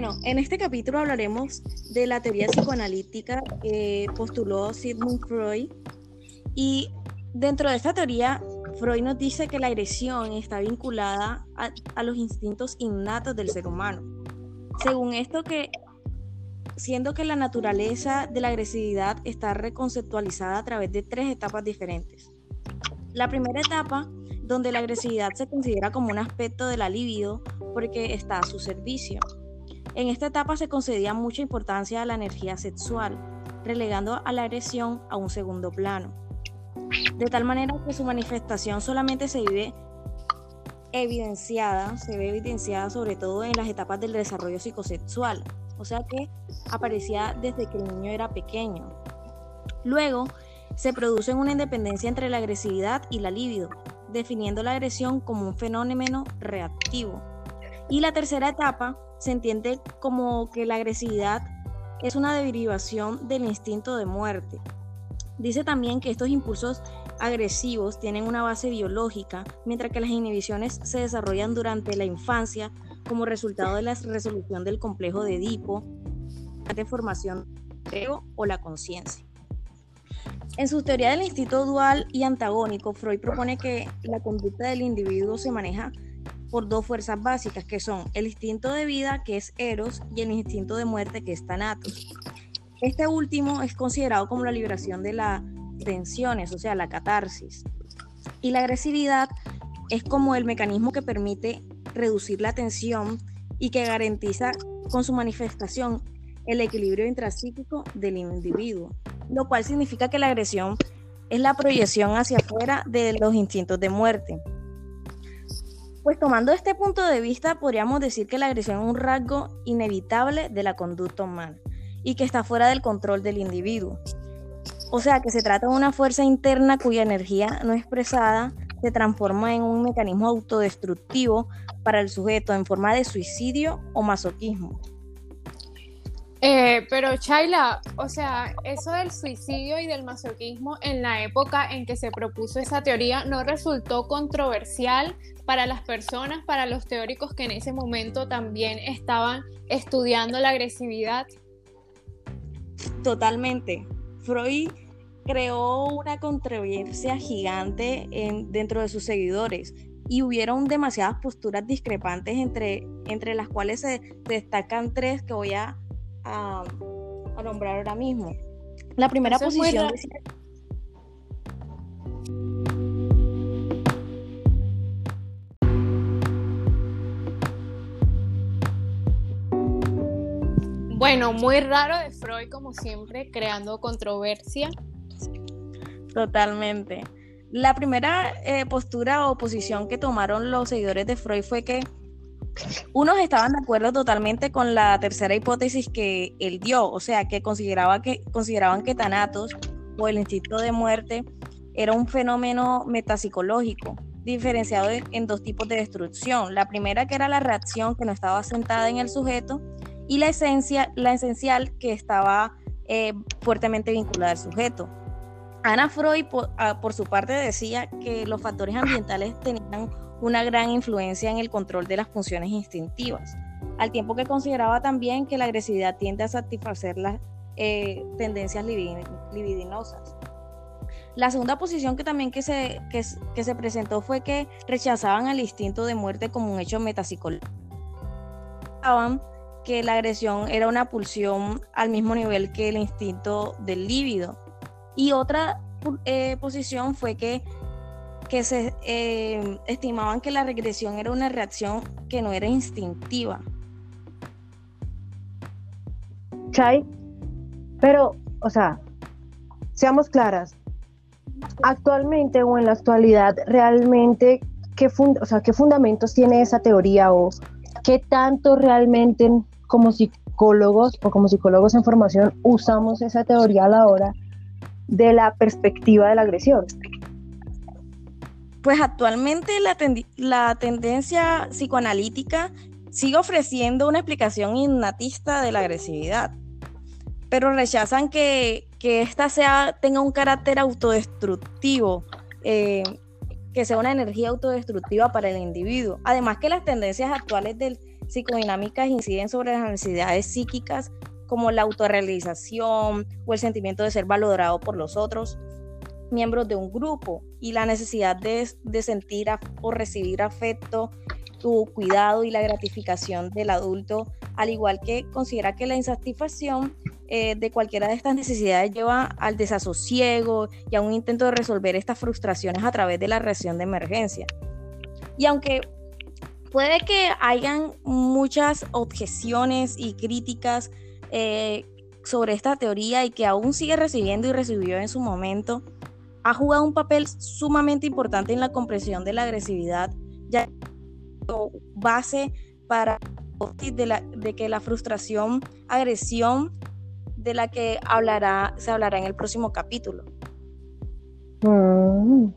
Bueno, en este capítulo hablaremos de la teoría psicoanalítica que postuló Sigmund Freud. Y dentro de esta teoría, Freud nos dice que la agresión está vinculada a, los instintos innatos del ser humano. Según esto que siendo que la naturaleza de la agresividad está reconceptualizada a través de tres etapas diferentes. La primera etapa, donde la agresividad se considera como un aspecto de la libido porque está a su servicio. En esta etapa se concedía mucha importancia a la energía sexual, relegando a la agresión a un segundo plano. De tal manera que su manifestación solamente se vive evidenciada, se ve evidenciada sobre todo en las etapas del desarrollo psicosexual, o sea que aparecía desde que el niño era pequeño. Luego, se produce una independencia entre la agresividad y la libido, definiendo la agresión como un fenómeno reactivo. Y la tercera etapa se entiende como que la agresividad es una derivación del instinto de muerte. Dice también que estos impulsos agresivos tienen una base biológica, mientras que las inhibiciones se desarrollan durante la infancia como resultado de la resolución del complejo de Edipo, de formación o la conciencia. En su teoría del instinto dual y antagónico, Freud propone que la conducta del individuo se maneja por dos fuerzas básicas, que son el instinto de vida, que es Eros, y el instinto de muerte, que es Thanatos. Este último es considerado como la liberación de las tensiones, o sea, la catarsis. Y la agresividad es como el mecanismo que permite reducir la tensión y que garantiza con su manifestación el equilibrio intrapsíquico del individuo, lo cual significa que la agresión es la proyección hacia afuera de los instintos de muerte. Pues tomando este punto de vista, podríamos decir que la agresión es un rasgo inevitable de la conducta humana y que está fuera del control del individuo. O sea que se trata de una fuerza interna cuya energía no expresada se transforma en un mecanismo autodestructivo para el sujeto en forma de suicidio o masoquismo. Eh, pero Shaila, o sea, eso del suicidio y del masoquismo en la época en que se propuso esa teoría no resultó controversial para las personas, para los teóricos que en ese momento también estaban estudiando la agresividad. Totalmente. Freud creó una controversia gigante dentro de sus seguidores y hubieron demasiadas posturas discrepantes entre, entre las cuales se destacan tres que voy a, a, nombrar ahora mismo. La primera posición Bueno, muy raro de Freud, como siempre, creando controversia. Totalmente. La primera eh, postura o posición que tomaron los seguidores de Freud fue que unos estaban de acuerdo totalmente con la tercera hipótesis que él dio, o sea, que, consideraba que consideraban que Thanatos o el instinto de muerte era un fenómeno metapsicológico, diferenciado en dos tipos de destrucción. La primera que era la reacción que no estaba sentada en el sujeto y la esencia, la esencial que estaba eh, fuertemente vinculada al sujeto. Ana Freud, ah, por, su parte, decía que los factores ambientales tenían una gran influencia en el control de las funciones instintivas, al tiempo que consideraba también que la agresividad tiende a satisfacer las eh, tendencias libidinosas. La segunda posición que también que se, que, se presentó fue que rechazaban al instinto de muerte como un hecho metapsicológico que la agresión era una pulsión al mismo nivel que el instinto del líbido. Y otra eh, posición fue que, que se eh, estimaban que la regresión era una reacción que no era instintiva. Chay, pero, o sea, seamos claras, actualmente o en la actualidad, realmente, ¿qué, o sea, ¿qué fundamentos tiene esa teoría o qué tanto realmente como psicólogos o como psicólogos en formación usamos esa teoría a la hora de la perspectiva de la agresión? Pues actualmente la, tendencia psicoanalítica sigue ofreciendo una explicación innatista de la agresividad, pero rechazan que, que sea, tenga un carácter autodestructivo, eh, que sea una energía autodestructiva para el individuo. Además que las tendencias actuales del psicodinámicas inciden sobre las necesidades psíquicas como la autorrealización o el sentimiento de ser valorado por los otros, miembros de un grupo y la necesidad de, sentir o recibir afecto, tu cuidado y la gratificación del adulto, al igual que considera que la insatisfacción eh, de cualquiera de estas necesidades lleva al desasosiego y a un intento de resolver estas frustraciones a través de la reacción de emergencia. Y aunque puede que hayan muchas objeciones y críticas eh, sobre esta teoría y que aún sigue recibiendo y recibió en su momento, ha jugado un papel sumamente importante en la comprensión de la agresividad, ya base para de, de que la frustración, agresión, de la que hablará, se hablará en el próximo capítulo. Mm,